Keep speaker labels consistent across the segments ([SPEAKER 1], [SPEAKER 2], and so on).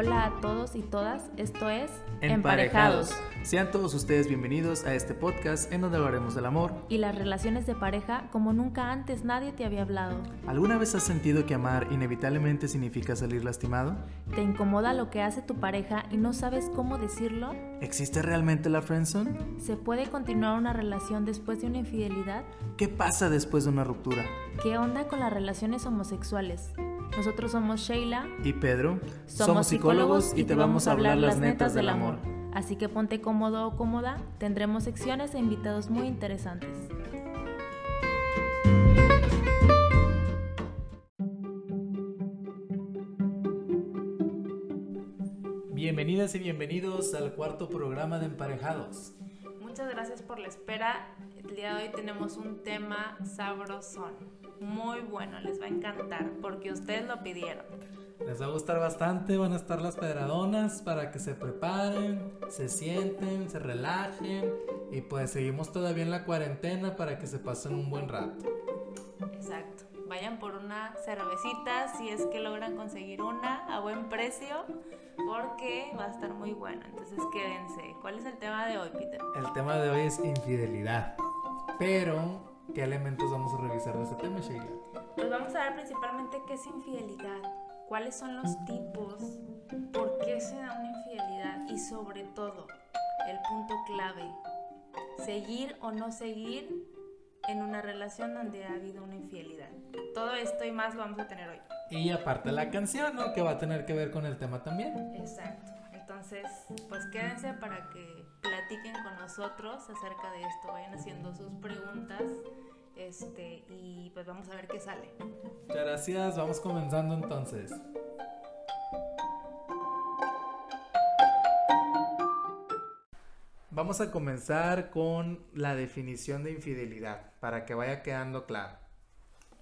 [SPEAKER 1] Hola a todos y todas, esto es
[SPEAKER 2] Emparejados. Sean todos ustedes bienvenidos a este podcast en donde hablaremos del amor
[SPEAKER 1] y las relaciones de pareja como nunca antes nadie te había hablado.
[SPEAKER 2] ¿Alguna vez has sentido que amar inevitablemente significa salir lastimado?
[SPEAKER 1] ¿Te incomoda lo que hace tu pareja y no sabes cómo decirlo?
[SPEAKER 2] ¿Existe realmente la friendzone?
[SPEAKER 1] ¿Se puede continuar una relación después de una infidelidad?
[SPEAKER 2] ¿Qué pasa después de una ruptura?
[SPEAKER 1] ¿Qué onda con las relaciones homosexuales? Nosotros somos Sheila
[SPEAKER 2] y Pedro. Somos, psicólogos y te vamos a hablar las netas del amor.
[SPEAKER 1] Así que ponte cómodo o cómoda, tendremos secciones e invitados muy interesantes.
[SPEAKER 2] Bienvenidas y bienvenidos al cuarto programa de Emparejados.
[SPEAKER 1] Muchas gracias por la espera. El día de hoy tenemos un tema sabrosón, muy bueno, les va a encantar porque ustedes lo pidieron.
[SPEAKER 2] Les va a gustar bastante, van a estar las pedradonas para que se preparen, se sienten, se relajen y pues seguimos todavía en la cuarentena para que se pasen un buen rato.
[SPEAKER 1] Exacto. Vayan por una cervecita si es que logran conseguir una a buen precio porque va a estar muy bueno. Entonces quédense. ¿Cuál es el tema de hoy, Peter?
[SPEAKER 2] El tema de hoy es infidelidad. Pero, ¿qué elementos vamos a revisar de ese tema, Sheila?
[SPEAKER 1] Pues vamos a ver principalmente qué es infidelidad cuáles son los tipos, por qué se da una infidelidad y sobre todo, el punto clave, seguir o no seguir en una relación donde ha habido una infidelidad. Todo esto y más lo vamos a tener hoy.
[SPEAKER 2] Y aparte la canción, ¿no? Que va a tener que ver con el tema también.
[SPEAKER 1] Exacto. Entonces, pues quédense para que platiquen con nosotros acerca de esto, vayan haciendo sus preguntas este, y pues vamos a ver qué sale.
[SPEAKER 2] Muchas gracias, vamos comenzando entonces. Vamos a comenzar con la definición de infidelidad, para que vaya quedando claro.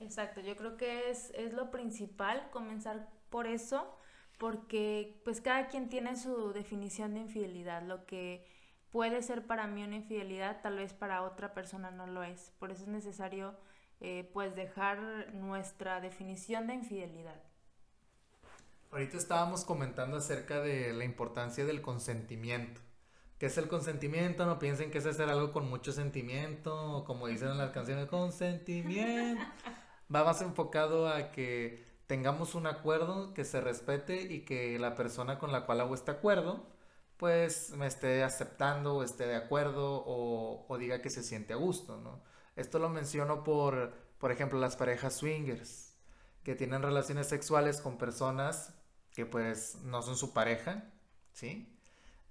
[SPEAKER 1] Exacto, yo creo que es, es lo principal, comenzar por eso, porque pues cada quien tiene su definición de infidelidad, lo que puede ser para mí una infidelidad, tal vez para otra persona no lo es. Por eso es necesario eh, pues dejar nuestra definición de infidelidad.
[SPEAKER 2] Ahorita estábamos comentando acerca de la importancia del consentimiento. ¿Qué es el consentimiento? No piensen que es hacer algo con mucho sentimiento, o como dicen en las canciones, consentimiento. Va más enfocado a que tengamos un acuerdo, que se respete y que la persona con la cual hago este acuerdo pues me esté aceptando o esté de acuerdo o, diga que se siente a gusto, ¿no? Esto lo menciono por, por ejemplo, las parejas swingers, que tienen relaciones sexuales con personas que pues no son su pareja, ¿sí?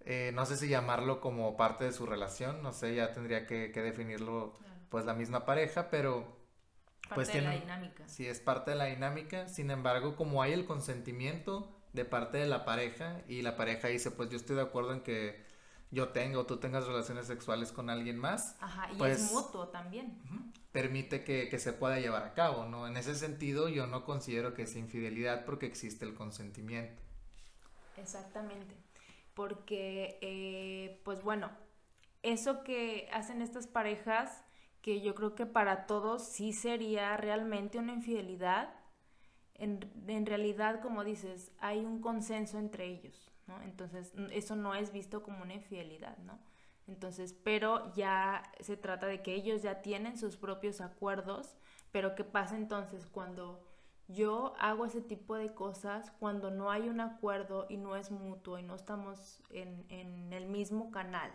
[SPEAKER 2] Eh, no sé si llamarlo como parte de su relación, no sé, ya tendría que, definirlo pues la misma pareja, pero...
[SPEAKER 1] Pues parte de la dinámica.
[SPEAKER 2] Sí, es parte de la dinámica, sin embargo, como hay el consentimiento, de parte de la pareja y la pareja dice, pues yo estoy de acuerdo en que yo tenga o tú tengas relaciones sexuales con alguien más.
[SPEAKER 1] Ajá, y es
[SPEAKER 2] pues,
[SPEAKER 1] mutuo también.
[SPEAKER 2] permite que, que, se pueda llevar a cabo, ¿no? En ese sentido yo no considero que es infidelidad porque existe el consentimiento.
[SPEAKER 1] Exactamente, porque eh, pues bueno, eso que hacen estas parejas, que yo creo que para todos sí sería realmente una infidelidad, en, realidad, como dices, hay un consenso entre ellos, ¿no? Entonces, eso no es visto como una infidelidad, ¿no? Entonces, pero ya se trata de que ellos ya tienen sus propios acuerdos, pero ¿qué pasa entonces cuando yo hago ese tipo de cosas, cuando no hay un acuerdo y no es mutuo y no estamos en, en el mismo canal?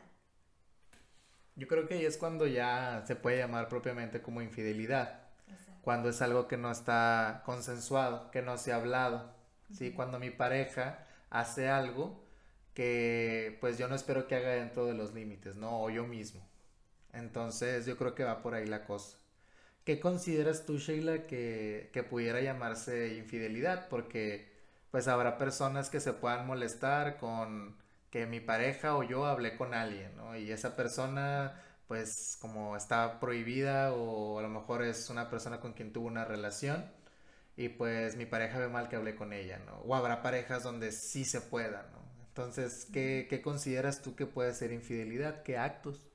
[SPEAKER 2] Yo creo que ahí es cuando ya se puede llamar propiamente como infidelidad cuando es algo que no está consensuado, que no se ha hablado, ¿sí? Cuando mi pareja hace algo que pues yo no espero que haga dentro de los límites, ¿no? O yo mismo. Entonces yo creo que va por ahí la cosa. ¿Qué consideras tú, Sheila, que, que pudiera llamarse infidelidad? Porque pues habrá personas que se puedan molestar con que mi pareja o yo hablé con alguien, ¿no? Y esa persona pues como está prohibida o a lo mejor es una persona con quien tuvo una relación y pues mi pareja ve mal que hablé con ella, ¿no? O habrá parejas donde sí se pueda, ¿no? Entonces, ¿qué, qué consideras tú que puede ser infidelidad? ¿Qué actos?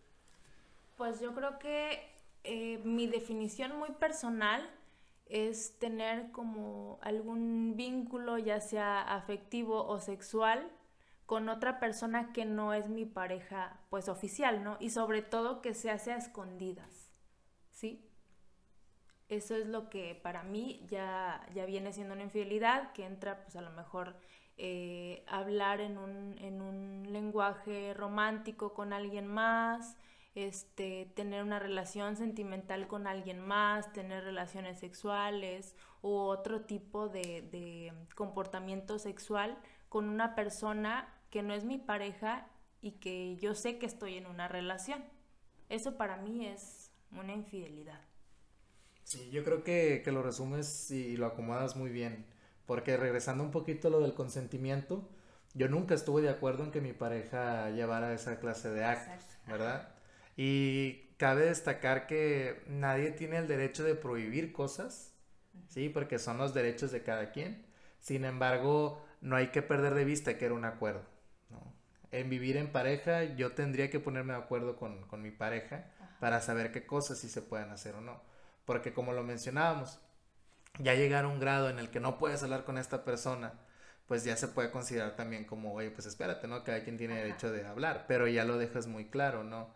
[SPEAKER 1] Pues yo creo que eh, mi definición muy personal es tener como algún vínculo, ya sea afectivo o sexual, con otra persona que no es mi pareja, pues oficial, ¿no? Y sobre todo que se hace a escondidas, ¿sí? Eso es lo que para mí ya, ya viene siendo una infidelidad, que entra pues a lo mejor eh, hablar en un, en un lenguaje romántico con alguien más, este, tener una relación sentimental con alguien más, tener relaciones sexuales u otro tipo de, de comportamiento sexual con una persona que no es mi pareja y que yo sé que estoy en una relación. Eso para mí es una infidelidad.
[SPEAKER 2] Sí, yo creo que, que lo resumes y lo acomodas muy bien, porque regresando un poquito a lo del consentimiento, yo nunca estuve de acuerdo en que mi pareja llevara esa clase de actos, ¿verdad? Y cabe destacar que nadie tiene el derecho de prohibir cosas, ¿sí? Porque son los derechos de cada quien. Sin embargo, no hay que perder de vista que era un acuerdo. En vivir en pareja, yo tendría que ponerme de acuerdo con, con mi pareja para saber qué cosas sí se pueden hacer o no. Porque como lo mencionábamos, ya llegar a un grado en el que no puedes hablar con esta persona, pues ya se puede considerar también como, oye, pues espérate, ¿no? Cada quien tiene derecho de hablar, pero ya lo dejas muy claro, ¿no?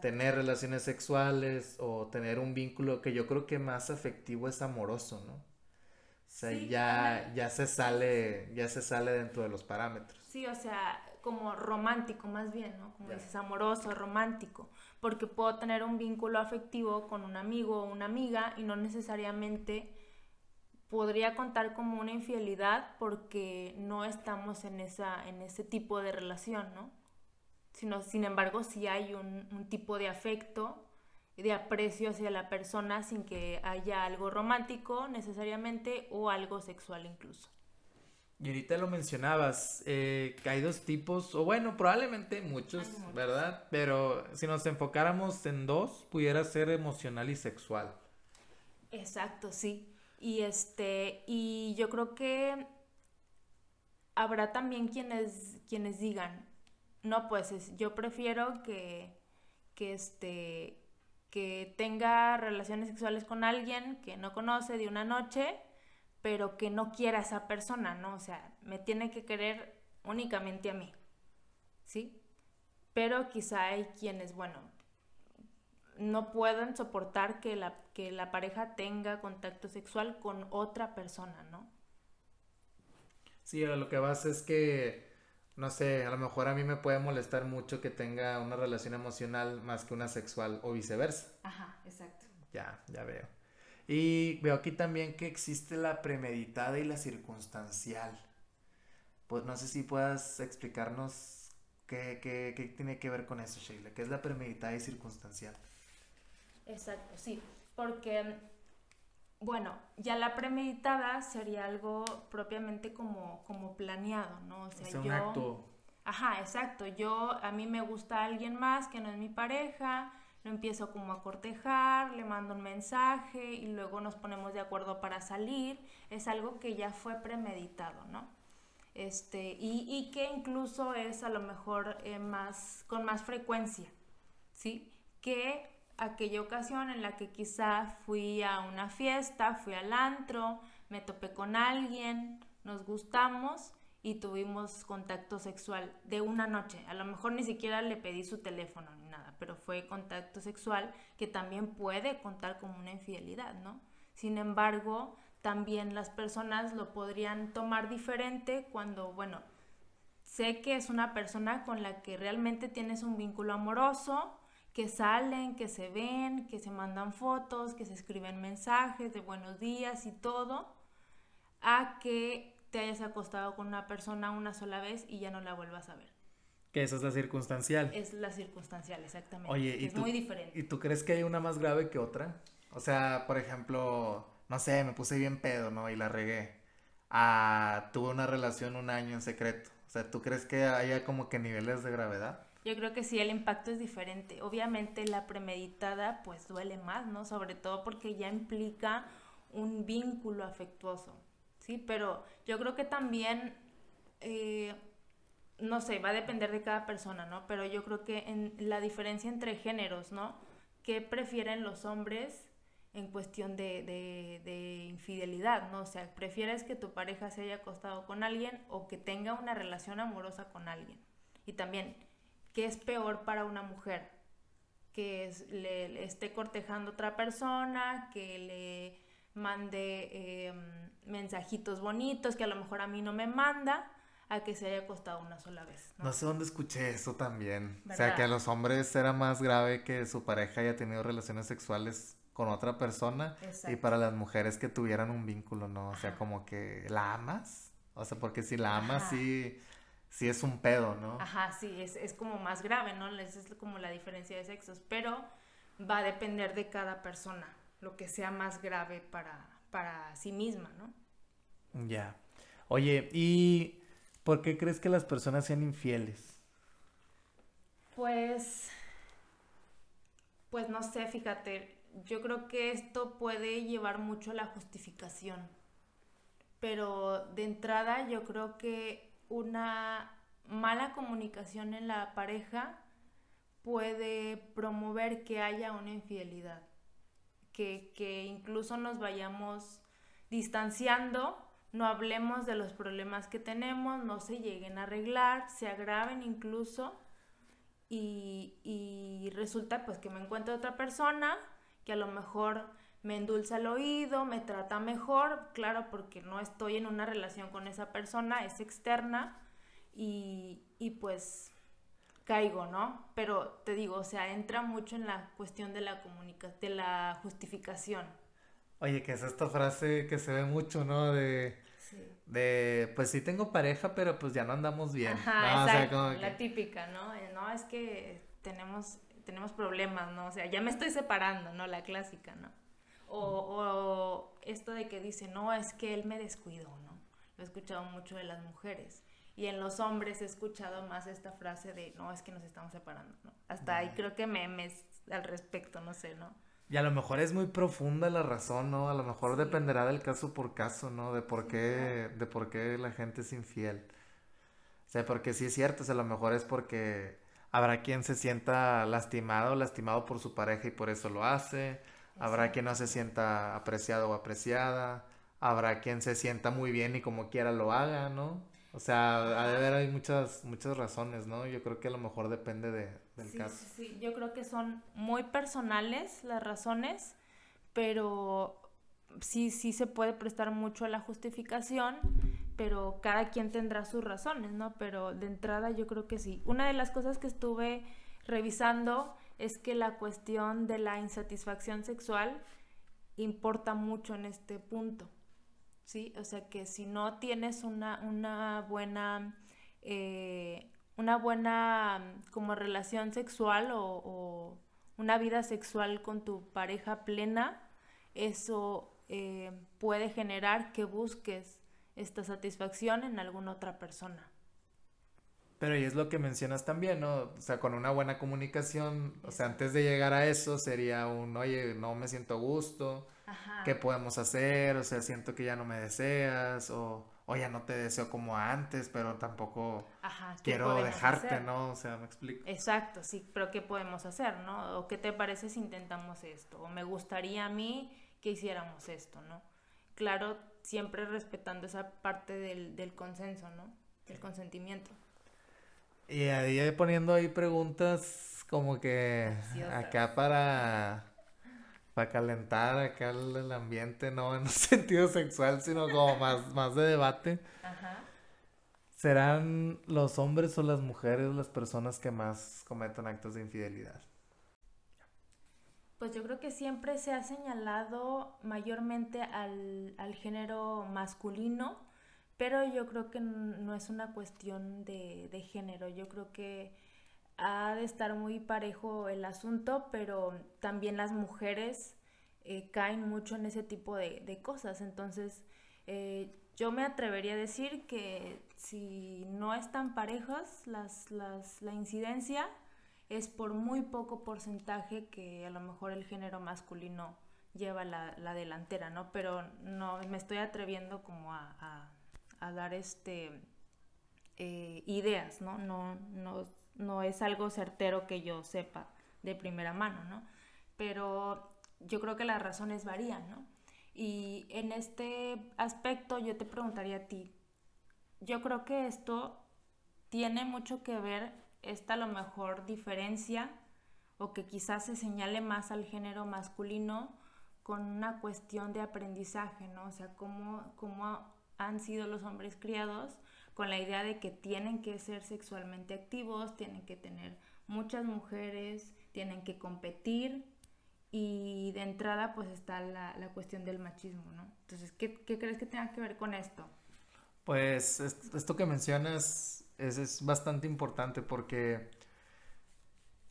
[SPEAKER 2] tener relaciones sexuales o tener un vínculo que yo creo que más afectivo es amoroso, ¿no? O sea, ya, ya se sale, ya se sale dentro de los parámetros.
[SPEAKER 1] Sí, o sea, como romántico más bien, ¿no? Como dices, amoroso, romántico, porque puedo tener un vínculo afectivo con un amigo o una amiga y no necesariamente podría contar como una infidelidad porque no estamos en esa en ese tipo de relación, ¿no? sino sin embargo si hay un, tipo de afecto, de aprecio hacia la persona sin que haya algo romántico necesariamente o algo sexual incluso.
[SPEAKER 2] Y ahorita lo mencionabas, eh, que hay dos tipos, o bueno, probablemente muchos, ¿verdad? Pero si nos enfocáramos en dos, pudiera ser emocional y sexual.
[SPEAKER 1] Exacto, sí. Y este, y yo creo que habrá también quienes, quienes digan, no, pues yo prefiero que, que, este, que tenga relaciones sexuales con alguien que no conoce de una noche, pero que no quiera a esa persona, ¿no? O sea, me tiene que querer únicamente a mí, ¿sí? Pero quizá hay quienes, bueno, no pueden soportar que la, que la pareja tenga contacto sexual con otra persona, ¿no?
[SPEAKER 2] Sí, lo que vas es que no sé, a lo mejor a mí me puede molestar mucho que tenga una relación emocional más que una sexual o viceversa.
[SPEAKER 1] Ajá, exacto.
[SPEAKER 2] Ya, ya veo. Y veo aquí también que existe la premeditada y la circunstancial. Pues no sé si puedas explicarnos qué, qué, qué tiene que ver con eso, Sheila. ¿Qué es la premeditada y circunstancial?
[SPEAKER 1] Exacto, sí. Porque bueno, ya la premeditada sería algo propiamente como, como planeado, ¿no?
[SPEAKER 2] O sea, un acto.
[SPEAKER 1] Ajá, exacto. Yo, a mí me gusta alguien más que no es mi pareja, lo empiezo como a cortejar, le mando un mensaje y luego nos ponemos de acuerdo para salir. Es algo que ya fue premeditado, ¿no? Este, y, y que incluso es a lo mejor eh, más, con más frecuencia, ¿sí? Que aquella ocasión en la que quizá fui a una fiesta, fui al antro, me topé con alguien, nos gustamos y tuvimos contacto sexual de una noche. A lo mejor ni siquiera le pedí su teléfono ni nada, pero fue contacto sexual que también puede contar como una infidelidad, ¿no? Sin embargo, también las personas lo podrían tomar diferente cuando, bueno, sé que es una persona con la que realmente tienes un vínculo amoroso, que salen, que se ven, que se mandan fotos, que se escriben mensajes de buenos días y todo, a que te hayas acostado con una persona una sola vez y ya no la vuelvas a ver.
[SPEAKER 2] Que esa es la circunstancial.
[SPEAKER 1] Es la circunstancial, exactamente.
[SPEAKER 2] Oye, ¿y
[SPEAKER 1] es muy diferente.
[SPEAKER 2] ¿Y tú crees que hay una más grave que otra? O sea, por ejemplo, no sé, me puse bien pedo, ¿no? Y la regué. Ah, tuve una relación un año en secreto. O sea, ¿tú crees que haya como que niveles de gravedad?
[SPEAKER 1] yo creo que sí el impacto es diferente. Obviamente la premeditada pues duele más, ¿no? Sobre todo porque ya implica un vínculo afectuoso, ¿sí? Pero yo creo que también, eh, no sé, va a depender de cada persona, ¿no? Pero yo creo que en la diferencia entre géneros, ¿no? ¿Qué prefieren los hombres en cuestión de, de, infidelidad, ¿no? O sea, prefieres que tu pareja se haya acostado con alguien o que tenga una relación amorosa con alguien. Y también, ¿qué es peor para una mujer? Que le, esté cortejando otra persona, que le mande em, mensajitos bonitos que a lo mejor a mí no me manda, a que se haya acostado una sola vez.
[SPEAKER 2] No, sé dónde escuché eso también. O sea, que a los hombres era más grave que su pareja haya tenido relaciones sexuales con otra persona y para las mujeres que tuvieran un vínculo, ¿no? O sea, como que la amas. O sea, porque si la amas, sí, sí es un pedo, ¿no?
[SPEAKER 1] Ajá, sí, es, es como más grave, ¿no? Es, es como la diferencia de sexos, pero va a depender de cada persona, lo que sea más grave para, para sí misma, ¿no?
[SPEAKER 2] Ya. Oye, y ¿Por qué crees que las personas sean infieles?
[SPEAKER 1] Pues, pues no sé, fíjate, yo creo que esto puede llevar mucho a la justificación, pero de entrada yo creo que una mala comunicación en la pareja puede promover que haya una infidelidad, que, incluso nos vayamos distanciando no hablemos de los problemas que tenemos, no se lleguen a arreglar, se agraven incluso y, resulta pues que me encuentro otra persona que a lo mejor me endulza el oído, me trata mejor, claro, porque no estoy en una relación con esa persona, es externa y, y pues caigo, ¿no? Pero te digo, o sea, entra mucho en la cuestión de la comunicación, de la justificación.
[SPEAKER 2] Oye, que es esta frase que se ve mucho, ¿no? De de, pues sí tengo pareja, pero pues ya no andamos bien.
[SPEAKER 1] Ajá, la típica, ¿no? Eh, no, es que tenemos, tenemos problemas, ¿no? O sea, ya me estoy separando, ¿no? La clásica, ¿no? O, o esto de que dice, no, es que él me descuidó, ¿no? Lo he escuchado mucho de las mujeres. Y en los hombres he escuchado más esta frase de, no, es que nos estamos separando, ¿no? Hasta ahí creo que memes al respecto, no sé, ¿no?
[SPEAKER 2] Y a lo mejor es muy profunda la razón, ¿no? A lo mejor dependerá del caso por caso, ¿no? De por qué, de por qué la gente es infiel. O sea, porque sí es cierto, o sea, a lo mejor es porque habrá quien se sienta lastimado, lastimado por su pareja y por eso lo hace. Habrá quien no se sienta apreciado o apreciada. Habrá quien se sienta muy bien y como quiera lo haga, ¿no? O sea, ha de haber hay muchas, muchas razones, ¿no? Yo creo que a lo mejor depende de, del caso.
[SPEAKER 1] Sí, sí, yo creo que son muy personales las razones, pero sí, sí se puede prestar mucho a la justificación, pero cada quien tendrá sus razones, ¿no? Pero de entrada yo creo que sí. Una de las cosas que estuve revisando es que la cuestión de la insatisfacción sexual importa mucho en este punto. ¿Sí? O sea que si no tienes una, una buena, eh, una buena como relación sexual o, una vida sexual con tu pareja plena, eso eh, puede generar que busques esta satisfacción en alguna otra persona.
[SPEAKER 2] Pero y es lo que mencionas también, ¿no? O sea, con una buena comunicación, o sea, antes de llegar a eso sería un, oye, no me siento a gusto, ¿qué podemos hacer? O sea, siento que ya no me deseas, o, o ya no te deseo como antes, pero tampoco quiero dejarte, ¿no? O sea, me explico.
[SPEAKER 1] Exacto, sí, pero ¿qué podemos hacer, no? O qué te parece si intentamos esto, o me gustaría a mí que hiciéramos esto, ¿no? Claro, siempre respetando esa parte del, del consenso, ¿no? Del consentimiento.
[SPEAKER 2] Y ahí poniendo ahí preguntas como que acá para, para calentar acá el, ambiente, no en un sentido sexual, sino como más, más de debate. Ajá. ¿Serán los hombres o las mujeres las personas que más cometen actos de infidelidad?
[SPEAKER 1] Pues yo creo que siempre se ha señalado mayormente al, al género masculino pero yo creo que no es una cuestión de, género, yo creo que ha de estar muy parejo el asunto, pero también las mujeres eh, caen mucho en ese tipo de, cosas. Entonces, eh, yo me atrevería a decir que si no están parejas las, la incidencia, es por muy poco porcentaje que a lo mejor el género masculino lleva la, delantera, ¿no? Pero no me estoy atreviendo como a a dar este, eh, ideas, ¿no? No, ¿no? No es algo certero que yo sepa de primera mano, ¿no? Pero yo creo que las razones varían, ¿no? Y en este aspecto yo te preguntaría a ti, yo creo que esto tiene mucho que ver, esta a lo mejor diferencia, o que quizás se señale más al género masculino con una cuestión de aprendizaje, ¿no? O sea, cómo, cómo han sido los hombres criados con la idea de que tienen que ser sexualmente activos, tienen que tener muchas mujeres, tienen que competir y de entrada pues está la, la cuestión del machismo, ¿no? Entonces, ¿qué, ¿qué, crees que tenga que ver con esto?
[SPEAKER 2] Pues esto que mencionas es, es bastante importante porque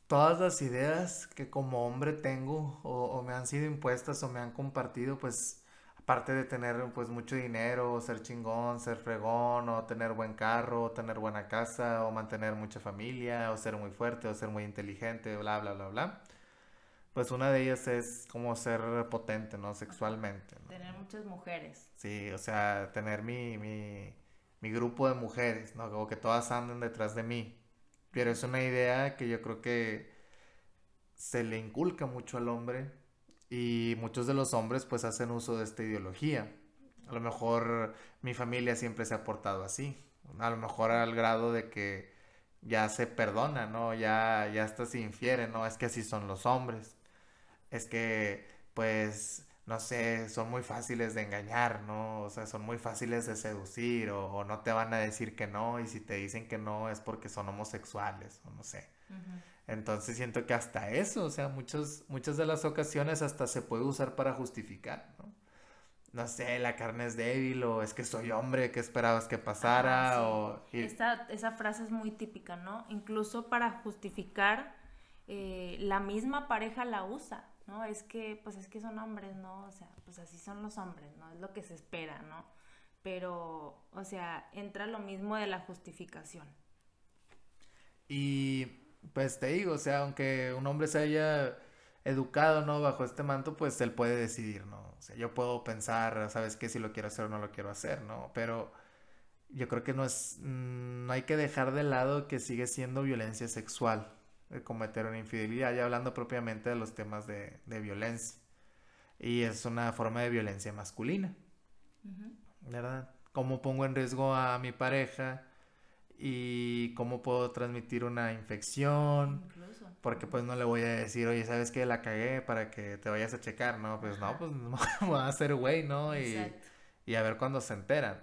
[SPEAKER 2] todas las ideas que como hombre tengo o, o, me han sido impuestas o me han compartido, pues aparte de tener pues mucho dinero, ser chingón, ser fregón, o tener buen carro, o tener buena casa, o mantener mucha familia, o ser muy fuerte, o ser muy inteligente, bla, bla, bla, bla. Pues una de ellas es como ser potente, ¿no? Sexualmente.
[SPEAKER 1] Tener muchas mujeres.
[SPEAKER 2] Sí, o sea, tener mi, mi, mi grupo de mujeres, ¿no? Como que todas anden detrás de mí. Pero es una idea que yo creo que se le inculca mucho al hombre y muchos de los hombres pues hacen uso de esta ideología. A lo mejor mi familia siempre se ha portado así. A lo mejor al grado de que ya se perdona, ¿no? Ya, ya hasta se infiere, ¿no? Es que así son los hombres. Es que, pues, no sé, son muy fáciles de engañar, ¿no? O sea, son muy fáciles de seducir o, o no te van a decir que no y si te dicen que no es porque son homosexuales o no sé. Entonces siento que hasta eso, o sea, muchos, muchas de las ocasiones hasta se puede usar para justificar, ¿no? No sé, la carne es débil o es que soy hombre, ¿qué esperabas que pasara? o...
[SPEAKER 1] Esta, esa frase es muy típica, ¿no? Incluso para justificar, eh, la misma pareja la usa, ¿no? Es que, pues es que son hombres, ¿no? O sea, pues así son los hombres, ¿no? Es lo que se espera, ¿no? Pero, o sea, entra lo mismo de la justificación.
[SPEAKER 2] Y pues te digo, o sea, aunque un hombre se haya educado, ¿no? Bajo este manto, pues él puede decidir, ¿no? O sea, yo puedo pensar, ¿sabes qué? Si lo quiero hacer o no lo quiero hacer, ¿no? Pero yo creo que no es, mm, no hay que dejar de lado que sigue siendo violencia sexual el cometer una infidelidad, ya hablando propiamente de los temas de, de violencia. Y es una forma de violencia masculina, ¿verdad? ¿Cómo pongo en riesgo a mi pareja? Y cómo puedo transmitir una infección. Incluso. Porque pues no le voy a decir, oye, ¿sabes qué? La cagué para que te vayas a checar, ¿no? Pues no, pues no, va a ser güey, ¿no? Y, y, a ver cuándo se enteran.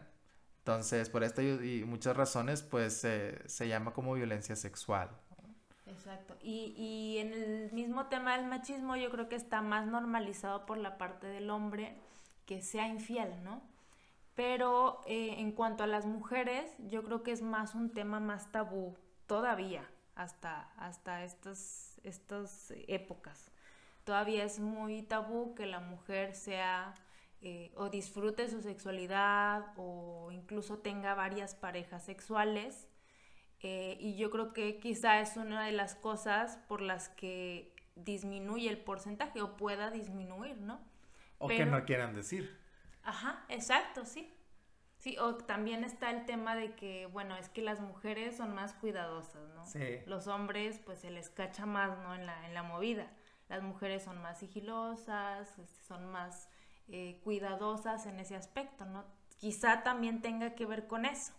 [SPEAKER 2] Entonces, por esta y, muchas razones, pues se llama como violencia sexual.
[SPEAKER 1] Exacto. Y, y en el mismo tema del machismo, yo creo que está más normalizado por la parte del hombre que sea infiel, ¿no? Pero eh, en cuanto a las mujeres, yo creo que es más un tema más tabú todavía, hasta, hasta estas, estas épocas. Todavía es muy tabú que la mujer sea eh, o disfrute su sexualidad o incluso tenga varias parejas sexuales. Eh, y yo creo que quizá es una de las cosas por las que disminuye el porcentaje o pueda disminuir, ¿no?
[SPEAKER 2] O que no quieran decir.
[SPEAKER 1] Ajá, exacto, sí. Sí, o también está el tema de que, bueno, es que las mujeres son más cuidadosas, ¿no? Sí. Los hombres, pues se les cacha más, ¿no? En la, en la movida. Las mujeres son más sigilosas, este, son más eh, cuidadosas en ese aspecto, ¿no? Quizá también tenga que ver con eso.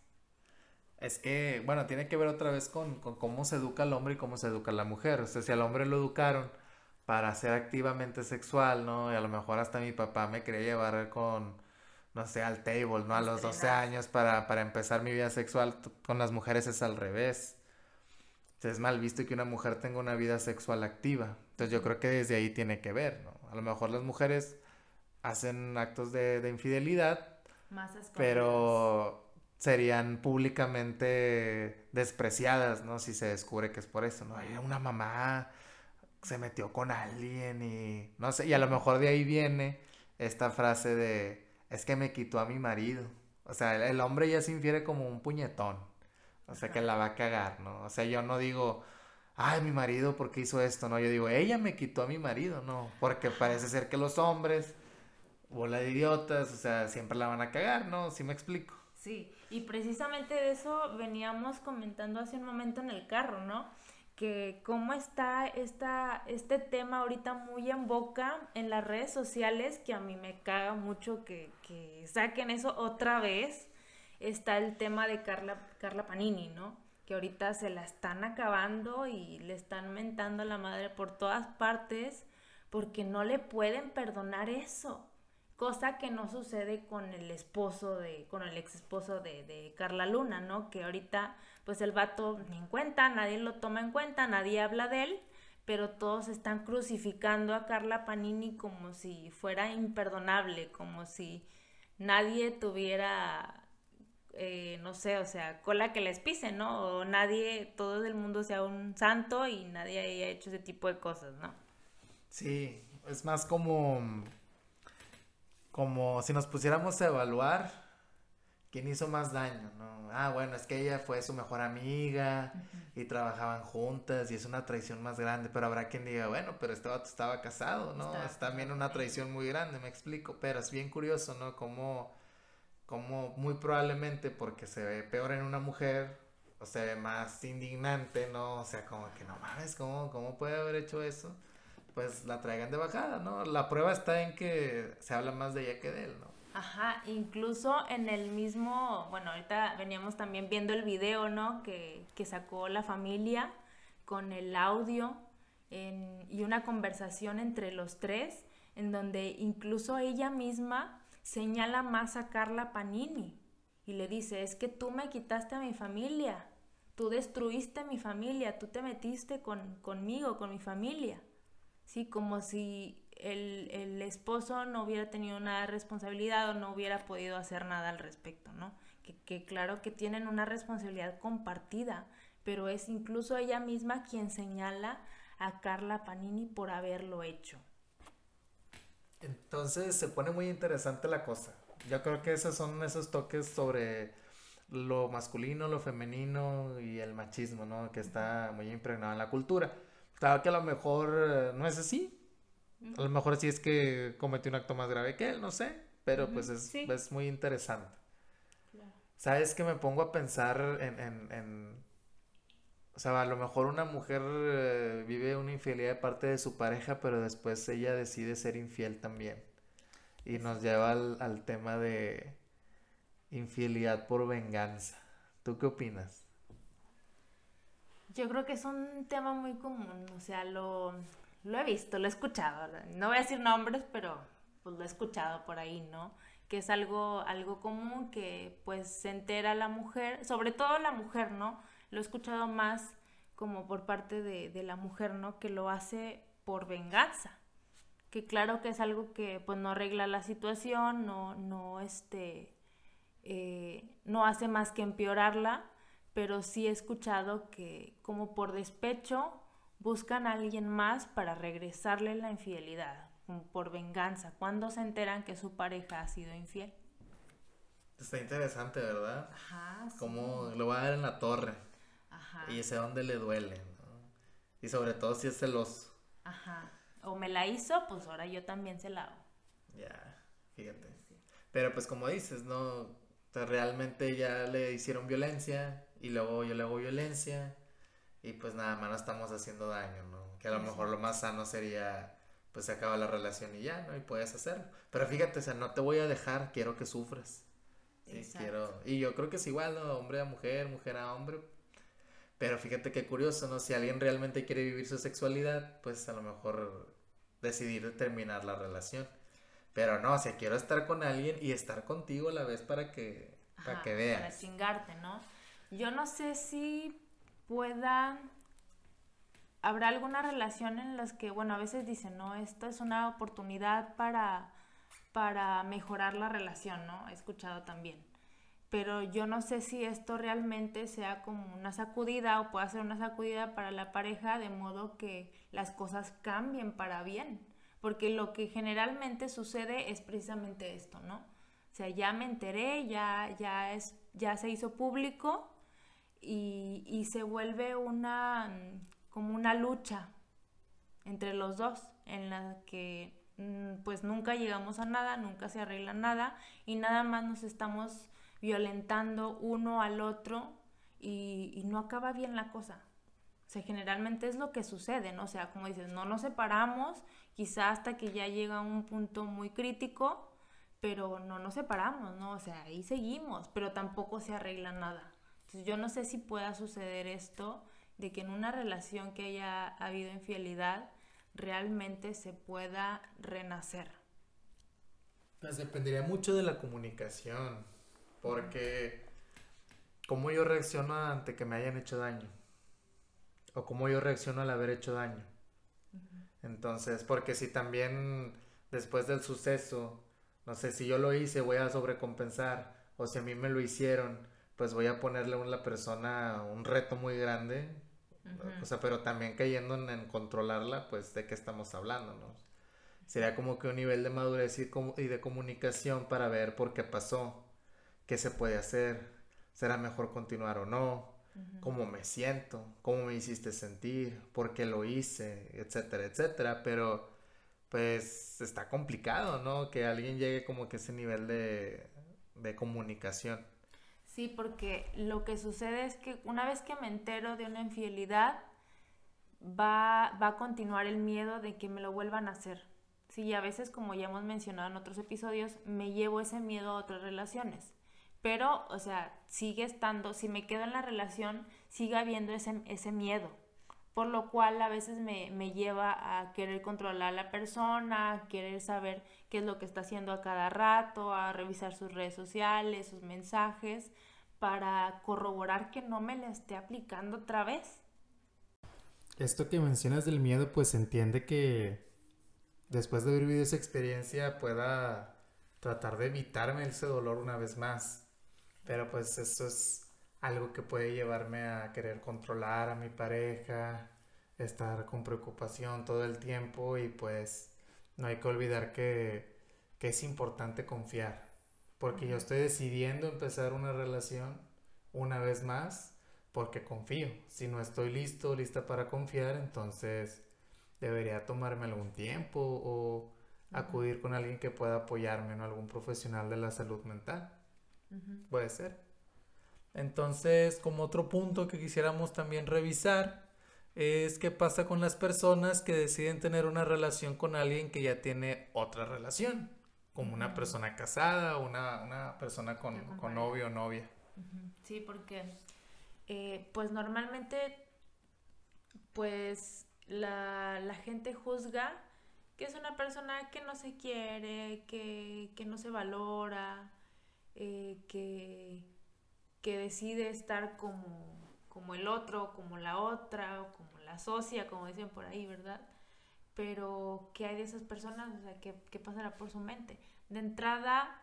[SPEAKER 2] Es que, bueno, tiene que ver otra vez con, con cómo se educa el hombre y cómo se educa la mujer. O sea, si al hombre lo educaron para ser activamente sexual, ¿no? Y a lo mejor hasta mi papá me quería llevar con, no sé, al table, ¿no? A los 12 años para, para empezar mi vida sexual. Con las mujeres es al revés. es mal visto que una mujer tenga una vida sexual activa. Entonces yo creo que desde ahí tiene que ver, ¿no? A lo mejor las mujeres hacen actos de, de infidelidad, pero serían públicamente despreciadas, ¿no? Si se descubre que es por eso, ¿no? Hay una mamá se metió con alguien y no sé, y a lo mejor de ahí viene esta frase de es que me quitó a mi marido. O sea, el, hombre ya se infiere como un puñetón. O sea, que la va a cagar, ¿no? O sea, yo no digo, ay, mi marido, ¿por qué hizo esto? No, yo digo, ella me quitó a mi marido, ¿no? Porque parece ser que los hombres, bola de idiotas, o sea, siempre la van a cagar, ¿no? ¿Sí me explico?
[SPEAKER 1] Sí, y precisamente de eso veníamos comentando hace un momento en el carro, ¿no? Que cómo está esta, este tema ahorita muy en boca en las redes sociales, que a mí me caga mucho que, que saquen eso otra vez, está el tema de Carla, Carla Panini, ¿no? Que ahorita se la están acabando y le están mentando a la madre por todas partes porque no le pueden perdonar eso cosa que no sucede con el esposo de, con el ex esposo de, de, Carla Luna, ¿no? Que ahorita, pues el vato ni en cuenta, nadie lo toma en cuenta, nadie habla de él, pero todos están crucificando a Carla Panini como si fuera imperdonable, como si nadie tuviera, eh, no sé, o sea, cola que les pise, ¿no? O nadie, todo el mundo sea un santo y nadie haya hecho ese tipo de cosas, ¿no?
[SPEAKER 2] Sí, es más como como si nos pusiéramos a evaluar quién hizo más daño, ¿no? Ah, bueno, es que ella fue su mejor amiga y trabajaban juntas y es una traición más grande, pero habrá quien diga, bueno, pero este vato estaba casado, ¿no? es también una traición muy grande, me explico, pero es bien curioso, ¿no? Como, como muy probablemente porque se ve peor en una mujer o se ve más indignante, ¿no? O sea, como que no mames, ¿cómo, cómo puede haber hecho eso? pues la traigan de bajada, ¿no? La prueba está en que se habla más de ella que de él, ¿no?
[SPEAKER 1] Ajá, incluso en el mismo, bueno, ahorita veníamos también viendo el video, ¿no? Que, que sacó la familia con el audio y una conversación entre los tres, en donde incluso ella misma señala más a Carla Panini y le dice, es que tú me quitaste a mi familia, tú destruiste mi familia, tú te metiste con, conmigo, con mi familia. ¿sí? Como si el, esposo no hubiera tenido una responsabilidad o no hubiera podido hacer nada al respecto, ¿no? Que, claro que tienen una responsabilidad compartida, pero es incluso ella misma quien señala a Carla Panini por haberlo hecho.
[SPEAKER 2] Entonces se pone muy interesante la cosa. Yo creo que esos son esos toques sobre lo masculino, lo femenino y el machismo, ¿no? Que está muy impregnado en la cultura. Claro que a lo mejor eh, no es así. A lo mejor sí es que cometió un acto más grave que él, no sé. Pero pues es, es, muy interesante. ¿Sabes que me pongo a pensar en, en, en, O sea, a lo mejor una mujer eh, vive una infidelidad de parte de su pareja, pero después ella decide ser infiel también. Y nos lleva al, al tema de infidelidad por venganza. ¿Tú qué opinas?
[SPEAKER 1] Yo creo que es un tema muy común, o sea, lo, lo he visto, lo he escuchado. No voy a decir nombres, pero pues lo he escuchado por ahí, ¿no? Que es algo, algo común que pues se entera la mujer, sobre todo la mujer, ¿no? Lo he escuchado más como por parte de, de la mujer, ¿no? Que lo hace por venganza. Que claro que es algo que pues no arregla la situación, no, no, este, eh, no hace más que empeorarla pero sí he escuchado que como por despecho buscan a alguien más para regresarle la infidelidad, por venganza, cuando se enteran que su pareja ha sido infiel.
[SPEAKER 2] Está interesante, ¿verdad? Ajá. Como lo va a dar en la torre. Ajá. Y sé dónde le duele, ¿no? Y sobre todo si es celoso.
[SPEAKER 1] Ajá. O me la hizo, pues ahora yo también se la hago.
[SPEAKER 2] Ya, fíjate. Pero pues como dices, ¿no? realmente ya le hicieron violencia, y luego yo le hago violencia y pues nada más no estamos haciendo daño, ¿no? Que a lo mejor lo más sano sería pues se acaba la relación y ya, ¿no? Y puedes hacerlo. Pero fíjate, o sea, no te voy a dejar, quiero que sufras. Sí, quiero. Y yo creo que es igual, ¿no? Hombre a mujer, mujer a hombre. Pero fíjate qué curioso, ¿no? Si alguien realmente quiere vivir su sexualidad, pues a lo mejor decidir terminar la relación. Pero no, o sea, quiero estar con alguien y estar contigo a la vez para que, para que veas.
[SPEAKER 1] Para chingarte, ¿no? Yo no sé si pueda... Habrá alguna relación en las que, bueno, a veces dicen, no, esto es una oportunidad para, para mejorar la relación, ¿no? He escuchado también. Pero yo no sé si esto realmente sea como una sacudida o pueda ser una sacudida para la pareja de modo que las cosas cambien para bien. Porque lo que generalmente sucede es precisamente esto, ¿no? O sea, ya me enteré, ya, ya, es, ya se hizo público y, se vuelve una como una lucha entre los dos en la que mm, pues nunca llegamos a nada, nunca se arregla nada y nada más nos estamos violentando uno al otro y, no acaba bien la cosa. O sea, generalmente es lo que sucede, ¿no? O sea, como dices, no nos separamos, quizá hasta que ya llega un punto muy crítico, pero no nos separamos, ¿no? O sea, ahí seguimos, pero tampoco se arregla nada. Entonces yo no sé si pueda suceder esto, de que en una relación que haya habido infidelidad, realmente se pueda renacer.
[SPEAKER 2] Pues dependería mucho de la comunicación, porque cómo yo reacciono ante que me hayan hecho daño o cómo yo reacciono al haber hecho daño. Entonces, porque si también después del suceso, no sé, si yo lo hice, voy a sobrecompensar, o si a mí me lo hicieron, pues voy a ponerle a la persona un reto muy grande, o sea, pero también cayendo en, controlarla, pues de qué estamos hablando, ¿no? Sería como que un nivel de madurez y, y de comunicación para ver por qué pasó, qué se puede hacer, será mejor continuar o no, cómo me siento, cómo me hiciste sentir, por qué lo hice, etcétera, etcétera, pero pues está complicado, ¿no? Que alguien llegue como que a ese nivel de, de comunicación.
[SPEAKER 1] Sí, porque lo que sucede es que una vez que me entero de una infidelidad, va, va a continuar el miedo de que me lo vuelvan a hacer. Sí, a veces, como ya hemos mencionado en otros episodios, me llevo ese miedo a otras relaciones pero, o sea, sigue estando, si me quedo en la relación, sigue habiendo ese, ese miedo, por lo cual a veces me, me, lleva a querer controlar a la persona, a querer saber qué es lo que está haciendo a cada rato, a revisar sus redes sociales, sus mensajes, para corroborar que no me la esté aplicando otra vez.
[SPEAKER 2] Esto que mencionas del miedo, pues entiende que después de haber vivido esa experiencia pueda tratar de evitarme ese dolor una vez más pero pues eso es algo que puede llevarme a querer controlar a mi pareja, estar con preocupación todo el tiempo y pues no hay que olvidar que, que es importante confiar. Porque yo estoy decidiendo empezar una relación una vez más porque confío. Si no estoy listo, lista para confiar, entonces debería tomarme algún tiempo o acudir con alguien que pueda apoyarme, ¿no? Algún profesional de la salud mental. Puede ser. Entonces, como otro punto que quisiéramos también revisar, es qué pasa con las personas que deciden tener una relación con alguien que ya tiene otra relación, como una persona casada o una, persona con, novio o novia.
[SPEAKER 1] Sí, porque eh, pues normalmente pues la, la, gente juzga que es una persona que no se quiere, que, que no se valora, eh, que, que, decide estar como, como el otro, como la otra, o como la socia, como dicen por ahí, ¿verdad? Pero, ¿qué hay de esas personas? O sea, ¿qué, qué pasará por su mente? De entrada,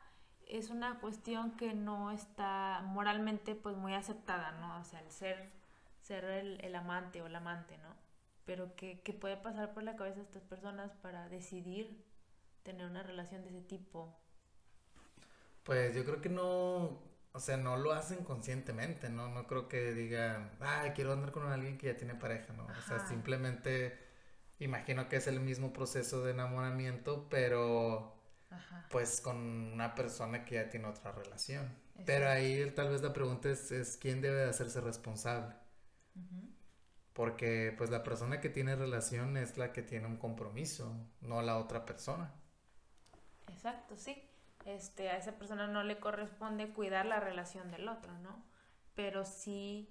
[SPEAKER 1] es una cuestión que no está moralmente pues muy aceptada, ¿no? O sea, el ser, ser el, el amante o la amante, ¿no? Pero ¿qué, ¿qué, puede pasar por la cabeza de estas personas para decidir tener una relación de ese tipo
[SPEAKER 2] pues yo creo que no, o sea, no lo hacen conscientemente, ¿no? No creo que digan, ay, quiero andar con alguien que ya tiene pareja, ¿no? O sea, simplemente imagino que es el mismo proceso de enamoramiento, pero pues con una persona que ya tiene otra relación. Pero ahí tal vez la pregunta es, quién debe de hacerse responsable. Porque pues la persona que tiene relación es la que tiene un compromiso, no la otra persona.
[SPEAKER 1] Exacto, sí este, a esa persona no le corresponde cuidar la relación del otro, ¿no? Pero sí,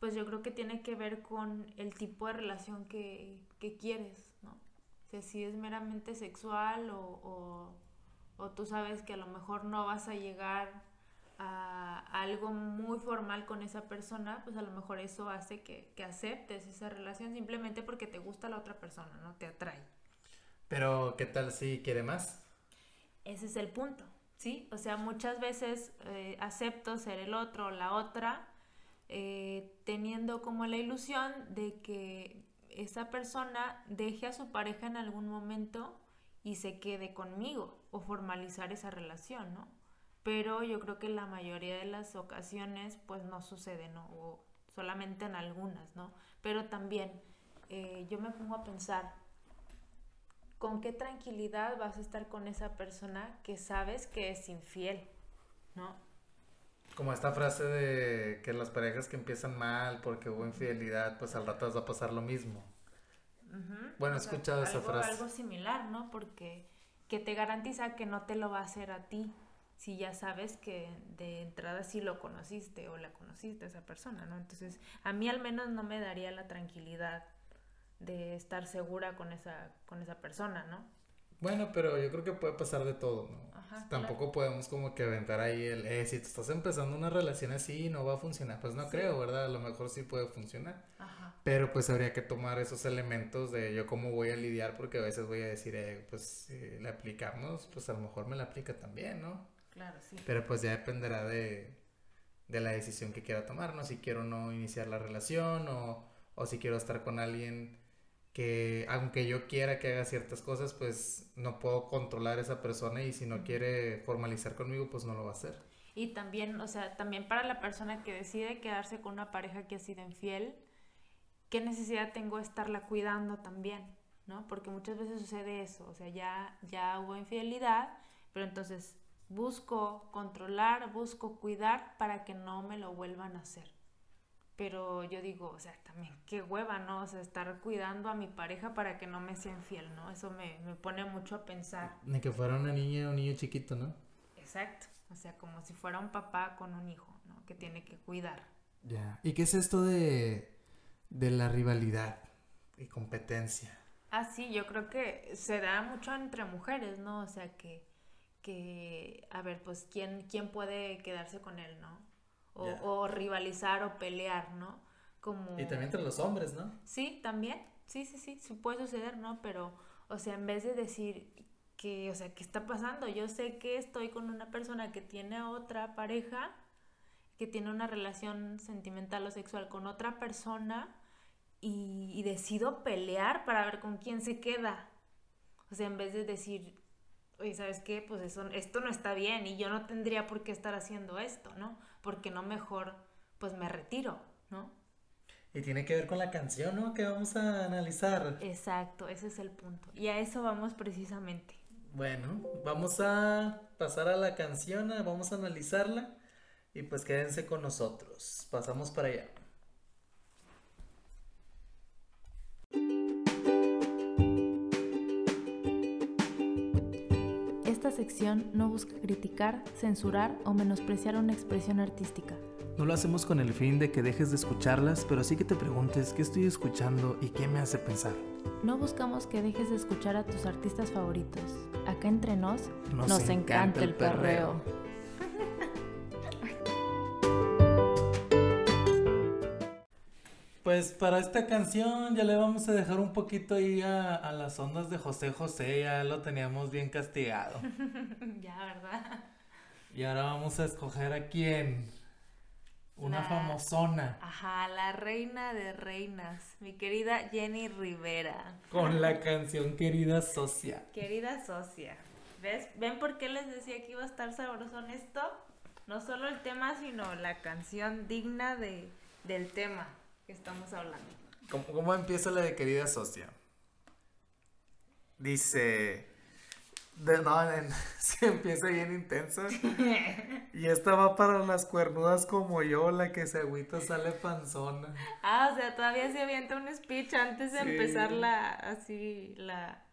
[SPEAKER 1] pues yo creo que tiene que ver con el tipo de relación que, quieres, ¿no? O si es meramente sexual o, o, tú sabes que a lo mejor no vas a llegar a, algo muy formal con esa persona, pues a lo mejor eso hace que, que aceptes esa relación simplemente porque te gusta la otra persona, ¿no? Te atrae.
[SPEAKER 2] Pero, ¿qué tal si quiere más?
[SPEAKER 1] Ese es el punto, ¿sí? O sea, muchas veces eh, acepto ser el otro o la otra, eh, teniendo como la ilusión de que esa persona deje a su pareja en algún momento y se quede conmigo o formalizar esa relación, ¿no? Pero yo creo que la mayoría de las ocasiones pues no sucede, ¿no? O solamente en algunas, ¿no? Pero también eh, yo me pongo a pensar, con qué tranquilidad vas a estar con esa persona que sabes que es infiel, ¿no?
[SPEAKER 2] Como esta frase de que las parejas que empiezan mal porque hubo infidelidad, pues al rato va a pasar lo mismo. Bueno, he escuchado esa frase.
[SPEAKER 1] Algo similar, ¿no? Porque que te garantiza que no te lo va a hacer a ti si ya sabes que de entrada sí lo conociste o la conociste a esa persona, ¿no? Entonces, a mí al menos no me daría la tranquilidad de estar segura con esa, con esa persona, ¿no?
[SPEAKER 2] Bueno, pero yo creo que puede pasar de todo, ¿no? Tampoco podemos como que aventar ahí el, eh, si te estás empezando una relación así no va a funcionar. Pues no creo, ¿verdad? A lo mejor sí puede funcionar. Ajá. Pero pues habría que tomar esos elementos de yo cómo voy a lidiar porque a veces voy a decir, eh, pues si le aplicamos, pues a lo mejor me la aplica también, ¿no?
[SPEAKER 1] Claro, sí.
[SPEAKER 2] Pero pues ya dependerá de, de la decisión que quiera tomar, ¿no? Si quiero no iniciar la relación o, o si quiero estar con alguien que aunque yo quiera que haga ciertas cosas, pues no puedo controlar a esa persona y si no quiere formalizar conmigo, pues no lo va a hacer.
[SPEAKER 1] Y también, o sea, también para la persona que decide quedarse con una pareja que ha sido infiel, ¿qué necesidad tengo de estarla cuidando también? ¿No? Porque muchas veces sucede eso, o sea, ya, ya hubo infidelidad, pero entonces busco controlar, busco cuidar para que no me lo vuelvan a hacer. Pero yo digo, o sea, también qué hueva, ¿no? O sea, estar cuidando a mi pareja para que no me sea infiel, ¿no? Eso me, me pone mucho a pensar.
[SPEAKER 2] Ni que fuera una niña o un niño chiquito, ¿no?
[SPEAKER 1] Exacto. O sea, como si fuera un papá con un hijo, ¿no? Que tiene que cuidar.
[SPEAKER 2] Ya. ¿Y qué es esto de, de la rivalidad y competencia?
[SPEAKER 1] Ah, sí, yo creo que se da mucho entre mujeres, ¿no? O sea, que, que a ver, pues, ¿quién, quién puede quedarse con él, ¿no? O, rivalizar o pelear, ¿no? Como...
[SPEAKER 2] Y también entre los hombres, ¿no?
[SPEAKER 1] Sí, también, sí, sí, sí, sí puede suceder, ¿no? Pero, o sea, en vez de decir que, o sea, ¿qué está pasando? Yo sé que estoy con una persona que tiene otra pareja, que tiene una relación sentimental o sexual con otra persona y, y decido pelear para ver con quién se queda. O sea, en vez de decir, oye, ¿sabes qué? Pues eso, esto no está bien y yo no tendría por qué estar haciendo esto, ¿no? Porque no mejor, pues me retiro, ¿no?
[SPEAKER 2] Y tiene que ver con la canción, ¿no? Que vamos a analizar.
[SPEAKER 1] Exacto, ese es el punto. Y a eso vamos precisamente.
[SPEAKER 2] Bueno, vamos a pasar a la canción, vamos a analizarla y pues quédense con nosotros. Pasamos para allá.
[SPEAKER 1] Sección no busca criticar, censurar o menospreciar una expresión artística.
[SPEAKER 2] No lo hacemos con el fin de que dejes de escucharlas, pero sí que te preguntes qué estoy escuchando y qué me hace pensar.
[SPEAKER 1] No buscamos que dejes de escuchar a tus artistas favoritos. Acá entre nos nos, encanta, el perreo.
[SPEAKER 2] Pues para esta canción ya le vamos a dejar un poquito ahí a, las ondas de José José, ya lo teníamos bien castigado.
[SPEAKER 1] ya, ¿verdad?
[SPEAKER 2] Y ahora vamos a escoger a quién. Una famosona.
[SPEAKER 1] Ajá, la reina de reinas, mi querida Jenny Rivera.
[SPEAKER 2] Con la canción Querida Socia.
[SPEAKER 1] Querida Socia. ¿Ves? ¿Ven por qué les decía que iba a estar sabroso en esto? No solo el tema, sino la canción digna de, del tema que estamos hablando.
[SPEAKER 2] ¿Cómo, empieza la de querida socia? Dice... De, no, se empieza bien intensa. y esta va para las cuernudas como yo, la que se agüita sale panzona.
[SPEAKER 1] Ah, o sea, todavía se avienta un speech antes de empezar la, así, la,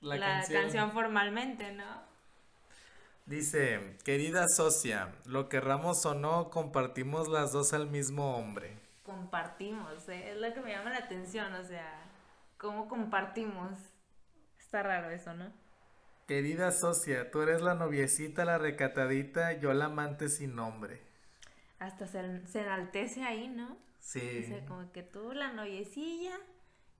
[SPEAKER 1] la, canción. formalmente, ¿no?
[SPEAKER 2] Dice, querida socia, lo querramos o no, compartimos las dos al mismo hombre
[SPEAKER 1] compartimos, ¿eh? es lo que me llama la atención, o sea, cómo compartimos. Está raro eso, ¿no?
[SPEAKER 2] Querida socia, tú eres la noviecita, la recatadita, yo la amante sin nombre.
[SPEAKER 1] Hasta se, se enaltece ahí, ¿no?
[SPEAKER 2] Sí.
[SPEAKER 1] Sea, como que tú la noviecilla,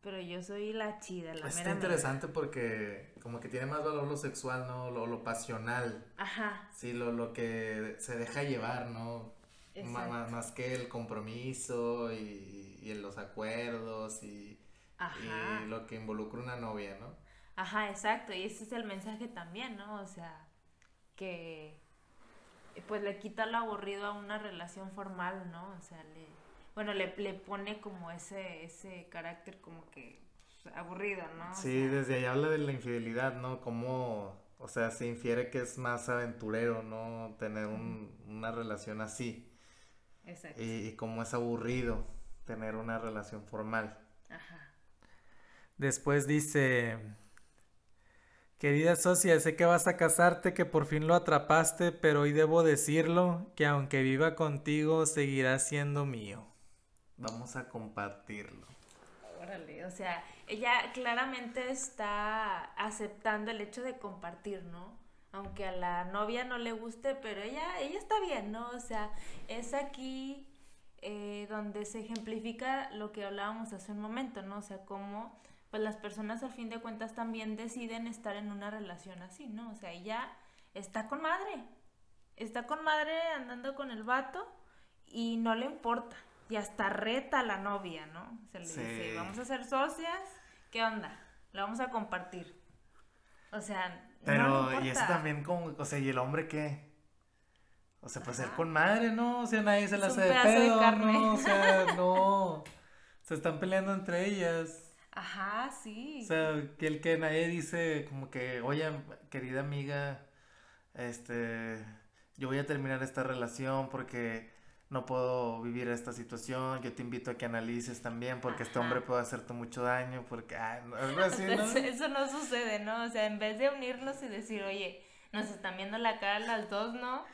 [SPEAKER 1] pero yo soy la chida, la
[SPEAKER 2] Está interesante porque como que tiene más valor lo sexual, ¿no? Lo, lo pasional.
[SPEAKER 1] Ajá.
[SPEAKER 2] Sí, lo, lo que se deja llevar, ¿no? Más, que el compromiso y, y los acuerdos y, y, lo que involucra una novia, ¿no?
[SPEAKER 1] Ajá, exacto. Y ese es el mensaje también, ¿no? O sea, que pues le quita lo aburrido a una relación formal, ¿no? O sea, le, bueno, le, le pone como ese, ese carácter como que aburrido, ¿no?
[SPEAKER 2] sí, desde ahí habla de la infidelidad, ¿no? Como O sea, se infiere que es más aventurero, ¿no? Tener una relación así. Exacto. Y, y como es aburrido tener una relación formal. Ajá. Después dice, querida socia, sé que vas a casarte, que por fin lo atrapaste, pero hoy debo decirlo, que aunque viva contigo, seguirá siendo mío. Vamos a compartirlo.
[SPEAKER 1] Órale, o sea, ella claramente está aceptando el hecho de compartir, ¿no? Aunque a la novia no le guste, pero ella, ella está bien, ¿no? O sea, es aquí eh, donde se ejemplifica lo que hablábamos hace un momento, ¿no? O sea, cómo pues las personas al fin de cuentas también deciden estar en una relación así, ¿no? O sea, ella está con madre, está con madre andando con el vato y no le importa. Y hasta reta a la novia, ¿no? Se le dice, vamos a ser socias, ¿qué onda? La vamos a compartir. O sea,
[SPEAKER 2] pero, y eso también como, o sea, ¿y el hombre qué? O sea, pues ser con madre, ¿no? O sea, nadie se la hace de pedo, ¿no? O sea, no. Se están peleando entre ellas.
[SPEAKER 1] Ajá, sí.
[SPEAKER 2] O sea, que el que nadie dice como que, oye, querida amiga, este, yo voy a terminar esta relación porque no puedo vivir esta situación, yo te invito a que analices también porque este hombre puede hacerte mucho daño, porque, ah, algo así, ¿no?
[SPEAKER 1] Eso no sucede, ¿no? O sea, en vez de unirnos y decir, oye, nos están viendo la cara las dos, ¿no?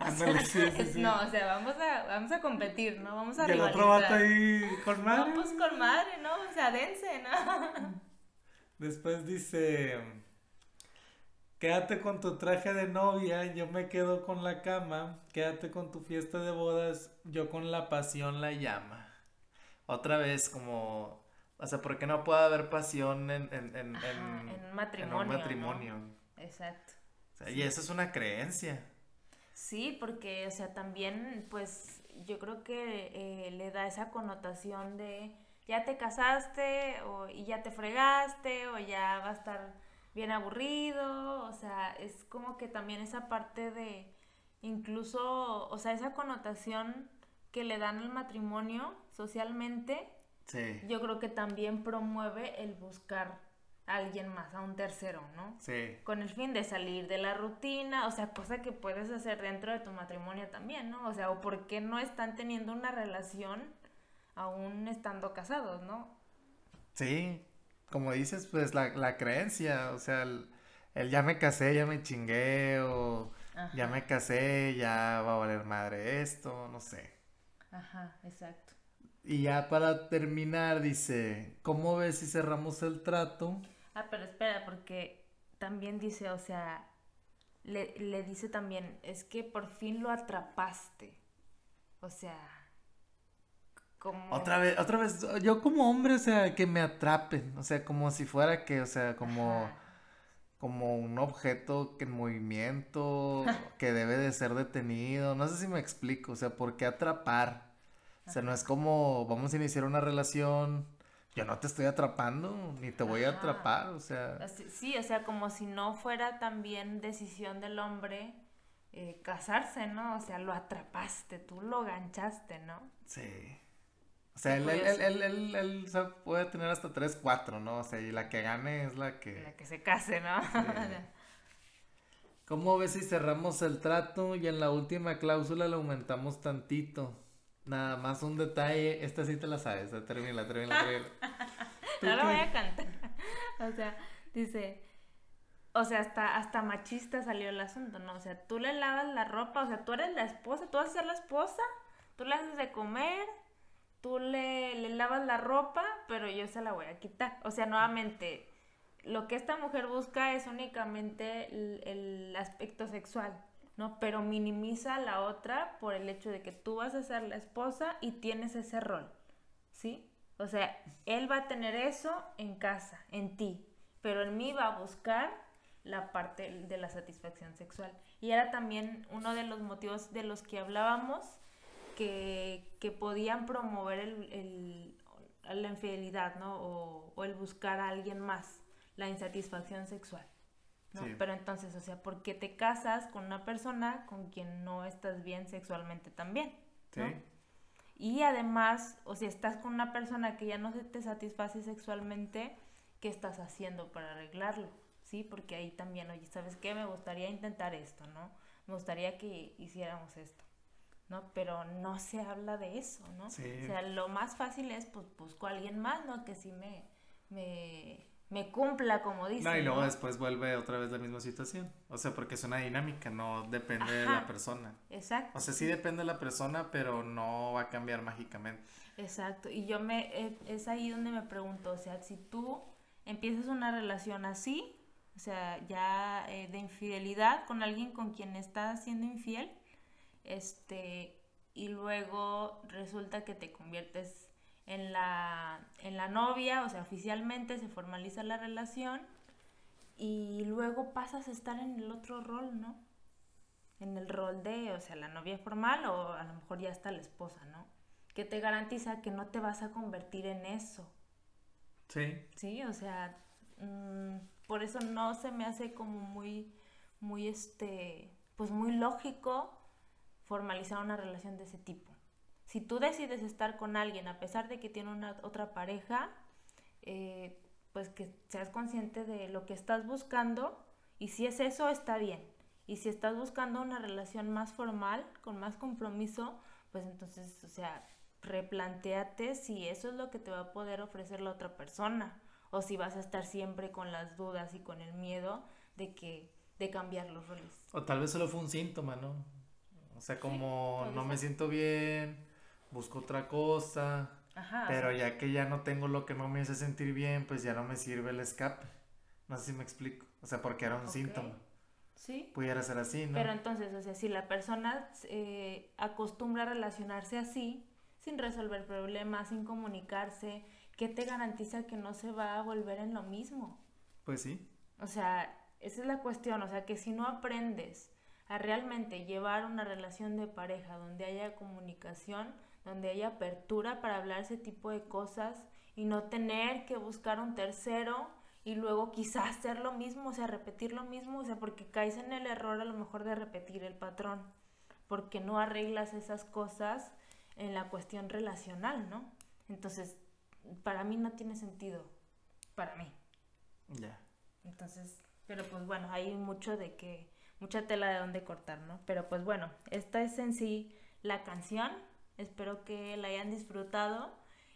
[SPEAKER 1] No, o sea, vamos a, vamos a competir, ¿no? Vamos a
[SPEAKER 2] Y el otro vato ahí con madre.
[SPEAKER 1] No, pues con madre, ¿no? O sea, dense, ¿no?
[SPEAKER 2] Después dice, quédate con tu traje de novia, yo me quedo con la cama, quédate con tu fiesta de bodas, yo con la pasión la llama. Otra vez como, o sea, ¿por qué no puede haber pasión en, en, en,
[SPEAKER 1] en, matrimonio?
[SPEAKER 2] un matrimonio.
[SPEAKER 1] Exacto.
[SPEAKER 2] Y eso es una creencia.
[SPEAKER 1] Sí, porque, o sea, también, pues, yo creo que eh, le da esa connotación de ya te casaste o, y ya te fregaste o ya va a estar bien aburrido, o sea, es como que también esa parte de incluso, o sea, esa connotación que le dan al matrimonio socialmente, sí. yo creo que también promueve el buscar alguien más, a un tercero, ¿no? Sí. Con el fin de salir de la rutina, o sea, cosa que puedes hacer dentro de tu matrimonio también, ¿no? O sea, o por qué no están teniendo una relación aún estando casados, ¿no?
[SPEAKER 2] Sí, como dices, pues la, la creencia, o sea, el, ya me casé, ya me chingué, o ya me casé, ya va a valer madre esto, no sé.
[SPEAKER 1] Ajá, exacto.
[SPEAKER 2] Y ya para terminar, dice, ¿cómo ves si cerramos el trato?
[SPEAKER 1] Ah, pero espera, porque también dice, o sea, le, le dice también, es que por fin lo atrapaste. O sea, como...
[SPEAKER 2] Otra vez, otra vez, yo como hombre, o sea, que me atrapen, o sea, como si fuera que, o sea, como... como un objeto que en movimiento, que debe de ser detenido, no sé si me explico, o sea, ¿por qué atrapar? O sea, no es como vamos a iniciar una relación, yo no te estoy atrapando, ni te voy a atrapar, o sea.
[SPEAKER 1] Sí, o sea, como si no fuera también decisión del hombre eh, casarse, ¿no? O sea, lo atrapaste, tú lo ganchaste, ¿no?
[SPEAKER 2] Sí. O sea, él, él, él, él, puede tener hasta tres, cuatro, ¿no? O sea, y la que gane es la que...
[SPEAKER 1] La que se case, ¿no?
[SPEAKER 2] ¿Cómo ves si cerramos el trato y en la última cláusula le aumentamos tantito? Nada más un detalle, esta sí te la sabes, termina, termina, termina.
[SPEAKER 1] no lo voy a cantar. O sea, dice, o sea, hasta, hasta machista salió el asunto, ¿no? O sea, tú le lavas la ropa, o sea, tú eres la esposa, tú vas a ser la esposa, tú le haces de comer, tú le, le lavas la ropa, pero yo se la voy a quitar. O sea, nuevamente, lo que esta mujer busca es únicamente el aspecto sexual. ¿no? Pero minimiza a la otra por el hecho de que tú vas a ser la esposa y tienes ese rol, ¿sí? O sea, él va a tener eso en casa, en ti, pero en mí va a buscar la parte de la satisfacción sexual. Y era también uno de los motivos de los que hablábamos que, podían promover el, la infidelidad, ¿no? O, o el buscar a alguien más, la insatisfacción sexual. Pero entonces, o sea, ¿por qué te casas con una persona con quien no estás bien sexualmente también? ¿no? Y además, o si estás con una persona que ya no se te satisface sexualmente, ¿qué estás haciendo para arreglarlo? ¿sí? Porque ahí también, oye, ¿sabes qué? Me gustaría intentar esto, ¿no? Me gustaría que hiciéramos esto, ¿no? Pero no se habla de eso, ¿no? O sea, lo más fácil es, pues, busco a alguien más, ¿no? Que sí me, me, me cumpla, como dice.
[SPEAKER 2] No, y luego después vuelve otra vez la misma situación. O sea, porque es una dinámica, no depende de la persona. Exacto. O sea, sí depende de la persona, pero no va a cambiar mágicamente.
[SPEAKER 1] Exacto. Y yo me, es ahí donde me pregunto, o sea, si tú empiezas una relación así, o sea, ya eh, de infidelidad con alguien con quien estás siendo infiel, este, y luego resulta que te conviertes en la, en la novia, o sea, oficialmente se formaliza la relación y luego pasas a estar en el otro rol, ¿no? En el rol de, o sea, la novia formal o a lo mejor ya está la esposa, ¿no? Que te garantiza que no te vas a convertir en eso. Sí. Sí, o sea, mm, por eso no se me hace como muy, muy, este, pues muy lógico formalizar una relación de ese tipo. Si tú decides estar con alguien a pesar de que tiene una otra pareja, eh, pues que seas consciente de lo que estás buscando y si es eso, está bien. Y si estás buscando una relación más formal, con más compromiso, pues entonces, o sea, replanteate si eso es lo que te va a poder ofrecer la otra persona o si vas a estar siempre con las dudas y con el miedo de que de cambiar los roles.
[SPEAKER 2] O tal vez solo fue un síntoma, ¿no? O sea, como no me siento bien, busco otra cosa. Ajá, pero ya que ya no tengo lo que no me hace sentir bien, pues ya no me sirve el escape. No sé si me explico. O sea, porque era un síntoma. Sí. Pudiera ser así, ¿no?
[SPEAKER 1] Pero entonces, o sea, si la persona eh, acostumbra a relacionarse así, sin resolver problemas, sin comunicarse, ¿qué te garantiza que no se va a volver en lo mismo?
[SPEAKER 2] Pues sí.
[SPEAKER 1] O sea, esa es la cuestión. O sea, que si no aprendes a realmente llevar una relación de pareja donde haya comunicación, donde haya apertura para hablar ese tipo de cosas y no tener que buscar un tercero y luego quizás hacer lo mismo, o sea, repetir lo mismo, o sea, porque caes en el error a lo mejor de repetir el patrón, porque no arreglas esas cosas en la cuestión relacional, ¿no? Entonces, para mí no tiene sentido, para mí. Ya. Entonces, pero pues bueno, hay mucho de que, mucha tela de donde cortar, ¿no? Pero pues bueno, esta es en sí la canción Espero que la hayan disfrutado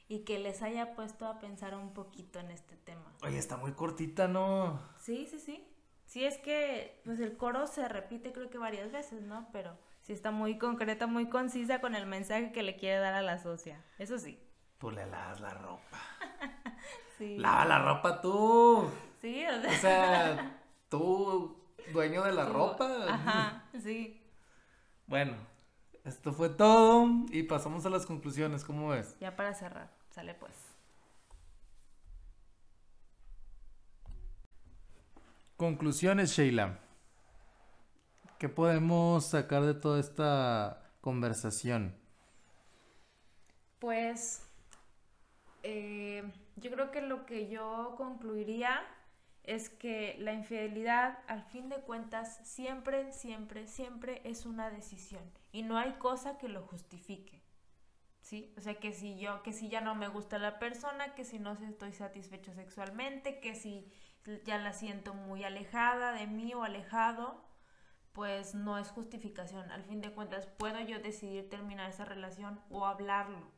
[SPEAKER 1] y que les haya puesto a pensar un poquito en este tema.
[SPEAKER 2] Oye, está muy cortita, ¿no?
[SPEAKER 1] Sí, sí, sí. Sí, es que pues el coro se repite creo que varias veces, ¿no? Pero sí está muy concreta, muy concisa con el mensaje que le quiere dar a la socia. Eso sí.
[SPEAKER 2] Tú le lavas la ropa. sí. Lava la ropa tú. Sí, o sea. O sea, tú, dueño de la ropa.
[SPEAKER 1] Ajá, sí.
[SPEAKER 2] Bueno, esto fue todo y pasamos a las conclusiones, ¿cómo ves?
[SPEAKER 1] Ya para cerrar, sale pues.
[SPEAKER 2] Conclusiones, Sheila. ¿Qué podemos sacar de toda esta conversación?
[SPEAKER 1] Pues eh, yo creo que lo que yo concluiría es que la infidelidad, al fin de cuentas, siempre, siempre, siempre es una decisión y no hay cosa que lo justifique. ¿Sí? O sea, que si yo, que si ya no me gusta la persona, que si no estoy satisfecho sexualmente, que si ya la siento muy alejada de mí o alejado, pues no es justificación. Al fin de cuentas, puedo yo decidir terminar esa relación o hablarlo,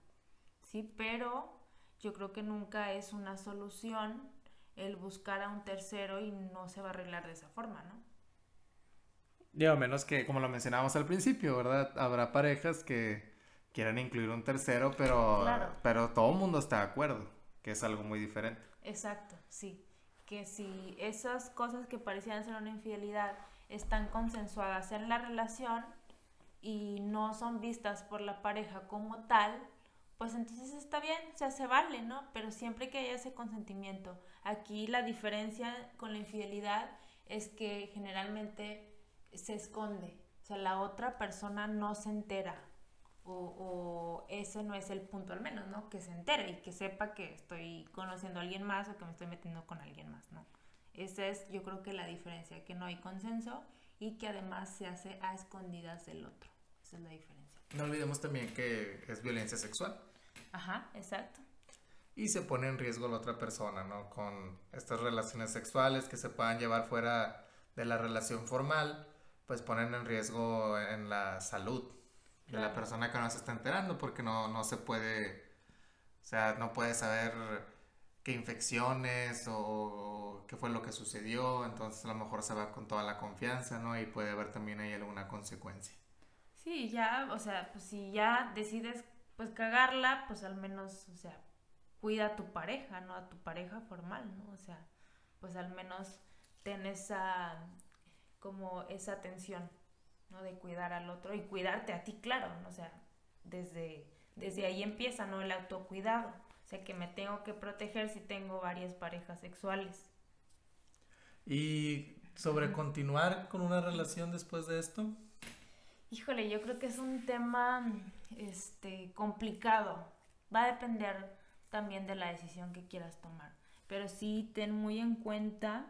[SPEAKER 1] ¿sí? Pero yo creo que nunca es una solución el buscar a un tercero y no se va a arreglar de esa forma, ¿no?
[SPEAKER 2] Digo, menos que, como lo mencionábamos al principio, ¿verdad? Habrá parejas que quieran incluir un tercero, pero, pero todo el mundo está de acuerdo, que es algo muy diferente.
[SPEAKER 1] Exacto, sí. Que si esas cosas que parecían ser una infidelidad están consensuadas en la relación y no son vistas por la pareja como tal, pues entonces está bien, o sea, se vale, ¿no? Pero siempre que haya ese consentimiento. Aquí la diferencia con la infidelidad es que generalmente se esconde, o sea, la otra persona no se entera. O, ese no es el punto al menos, ¿no? Que se entere y que sepa que estoy conociendo a alguien más o que me estoy metiendo con alguien más, ¿no? Esa es yo creo que la diferencia, que no hay consenso y que además se hace a escondidas del otro. Esa es la diferencia.
[SPEAKER 2] No olvidemos también que es violencia sexual.
[SPEAKER 1] Ajá, exacto.
[SPEAKER 2] Y se pone en riesgo la otra persona, ¿no? Con estas relaciones sexuales que se puedan llevar fuera de la relación formal, pues ponen en riesgo en la salud de la persona que no se está enterando porque no, no se puede, o sea, no puede saber qué infecciones o qué fue lo que sucedió, entonces a lo mejor se va con toda la confianza, ¿no? Y puede haber también ahí alguna consecuencia.
[SPEAKER 1] Sí, ya, o sea, pues si ya decides pues cagarla, pues al menos, o sea, cuida a tu pareja, ¿no? A tu pareja formal, ¿no? O sea, pues al menos ten esa, como esa atención, ¿no? De cuidar al otro y cuidarte a ti, claro, ¿no? O sea, desde, desde ahí empieza, ¿no? El autocuidado. O sea, que me tengo que proteger si tengo varias parejas sexuales.
[SPEAKER 2] ¿Y sobre continuar con una relación después de esto?
[SPEAKER 1] Híjole, yo creo que es un tema este, complicado. Va a depender también de la decisión que quieras tomar. Pero sí ten muy en cuenta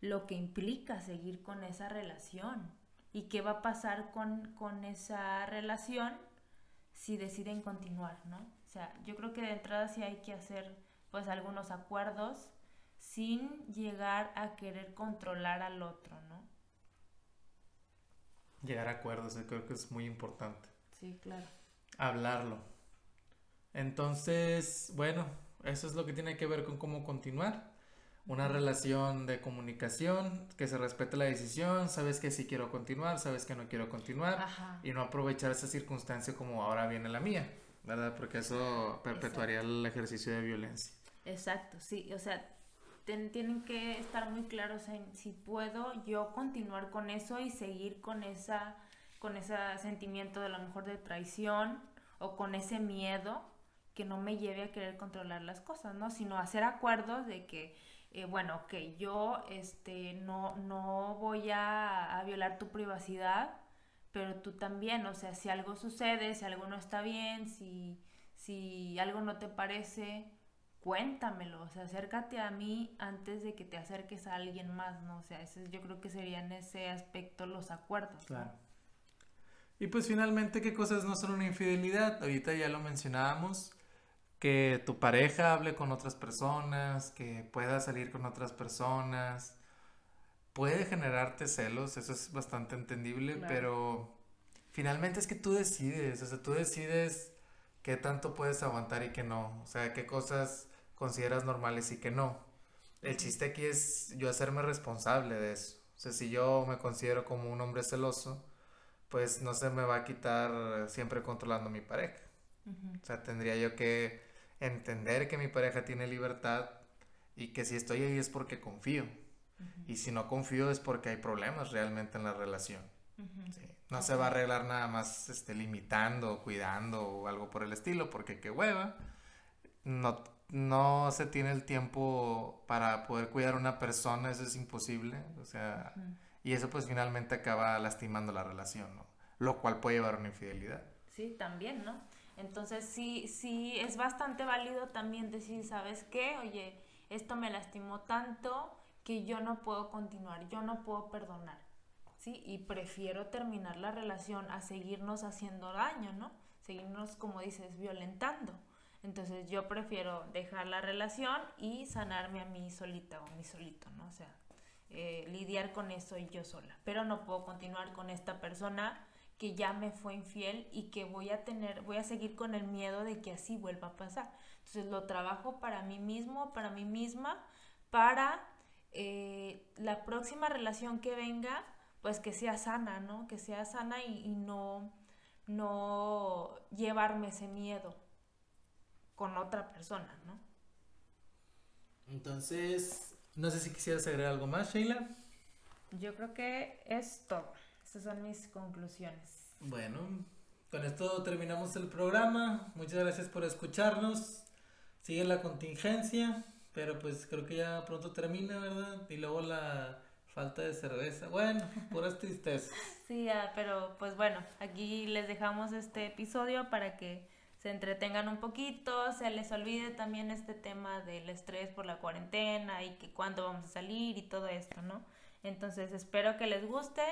[SPEAKER 1] lo que implica seguir con esa relación y qué va a pasar con, con esa relación si deciden continuar, ¿no? O sea, yo creo que de entrada sí hay que hacer pues algunos acuerdos sin llegar a querer controlar al otro, ¿no?
[SPEAKER 2] Llegar a acuerdos, yo creo que es muy importante.
[SPEAKER 1] Sí, claro.
[SPEAKER 2] Hablarlo. Entonces, bueno, eso es lo que tiene que ver con cómo continuar. Una relación de comunicación, que se respete la decisión, sabes que sí quiero continuar, sabes que no quiero continuar y no aprovechar esa circunstancia como ahora viene la mía, ¿verdad? Porque eso perpetuaría el ejercicio de violencia.
[SPEAKER 1] Exacto, sí, o sea, tienen que estar muy claros en si puedo yo continuar con eso y seguir con esa con ese sentimiento de lo mejor de traición o con ese miedo que no me lleve a querer controlar las cosas, ¿no? Sino hacer acuerdos de que, eh, bueno, que yo este, no, no voy a, violar tu privacidad, pero tú también, o sea, si algo sucede, si algo no está bien, si, si algo no te parece, cuéntamelo, o sea, acércate a mí antes de que te acerques a alguien más, ¿no? O sea, ese, yo creo que serían ese aspecto los acuerdos.
[SPEAKER 2] Claro. Y pues finalmente, ¿qué cosas no son una infidelidad? Ahorita ya lo mencionábamos, que tu pareja hable con otras personas, que pueda salir con otras personas, puede generarte celos, eso es bastante entendible, pero finalmente es que tú decides, o sea, tú decides qué tanto puedes aguantar y qué no, o sea, qué cosas consideras normales y qué no. El chiste aquí es yo hacerme responsable de eso. O sea, si yo me considero como un hombre celoso, pues no se me va a quitar siempre controlando a mi pareja. O sea, tendría yo que entender que mi pareja tiene libertad y que si estoy ahí es porque confío. Y si no confío es porque hay problemas realmente en la relación. No se va a arreglar nada más este, limitando, cuidando o algo por el estilo, porque qué hueva. No, no se tiene el tiempo para poder cuidar a una persona, eso es imposible. O sea, y eso pues finalmente acaba lastimando la relación, ¿no? Lo cual puede llevar a una infidelidad.
[SPEAKER 1] Sí, también, ¿no? Entonces sí, sí, es bastante válido también decir, ¿sabes qué? Oye, esto me lastimó tanto que yo no puedo continuar, yo no puedo perdonar, ¿sí? Y prefiero terminar la relación a seguirnos haciendo daño, ¿no? Seguirnos, como dices, violentando. Entonces yo prefiero dejar la relación y sanarme a mí solita o a mí solito, ¿no? O sea, eh, lidiar con eso yo sola. Pero no puedo continuar con esta persona que ya me fue infiel y que voy a tener, voy a seguir con el miedo de que así vuelva a pasar. Entonces lo trabajo para mí mismo, para mí misma, para eh, la próxima relación que venga, pues que sea sana, ¿no? Que sea sana y, y no, no llevarme ese miedo con otra persona, ¿no?
[SPEAKER 2] Entonces, no sé si quisieras agregar algo más, Sheila.
[SPEAKER 1] Yo creo que es todo. Estas son mis conclusiones.
[SPEAKER 2] Bueno, con esto terminamos el programa. Muchas gracias por escucharnos. Sigue la contingencia, pero pues creo que ya pronto termina, ¿verdad? Y luego la falta de cerveza. Bueno, puras tristezas.
[SPEAKER 1] sí, pero pues bueno, aquí les dejamos este episodio para que se entretengan un poquito, se les olvide también este tema del estrés por la cuarentena y que cuándo vamos a salir y todo esto, ¿no? Entonces espero que les guste,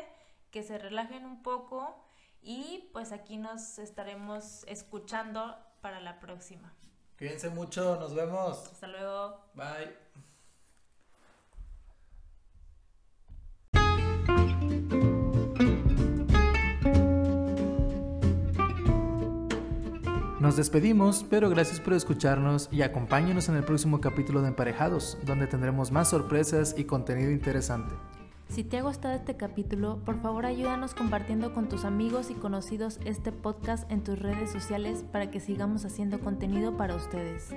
[SPEAKER 1] que se relajen un poco y pues aquí nos estaremos escuchando para la próxima.
[SPEAKER 2] Cuídense mucho, nos vemos.
[SPEAKER 1] Hasta luego.
[SPEAKER 2] Bye. Nos despedimos, pero gracias por escucharnos y acompáñenos en el próximo capítulo de Emparejados, donde tendremos más sorpresas y contenido interesante.
[SPEAKER 1] Si te ha gustado este capítulo, por favor ayúdanos compartiendo con tus amigos y conocidos este podcast en tus redes sociales para que sigamos haciendo contenido para ustedes.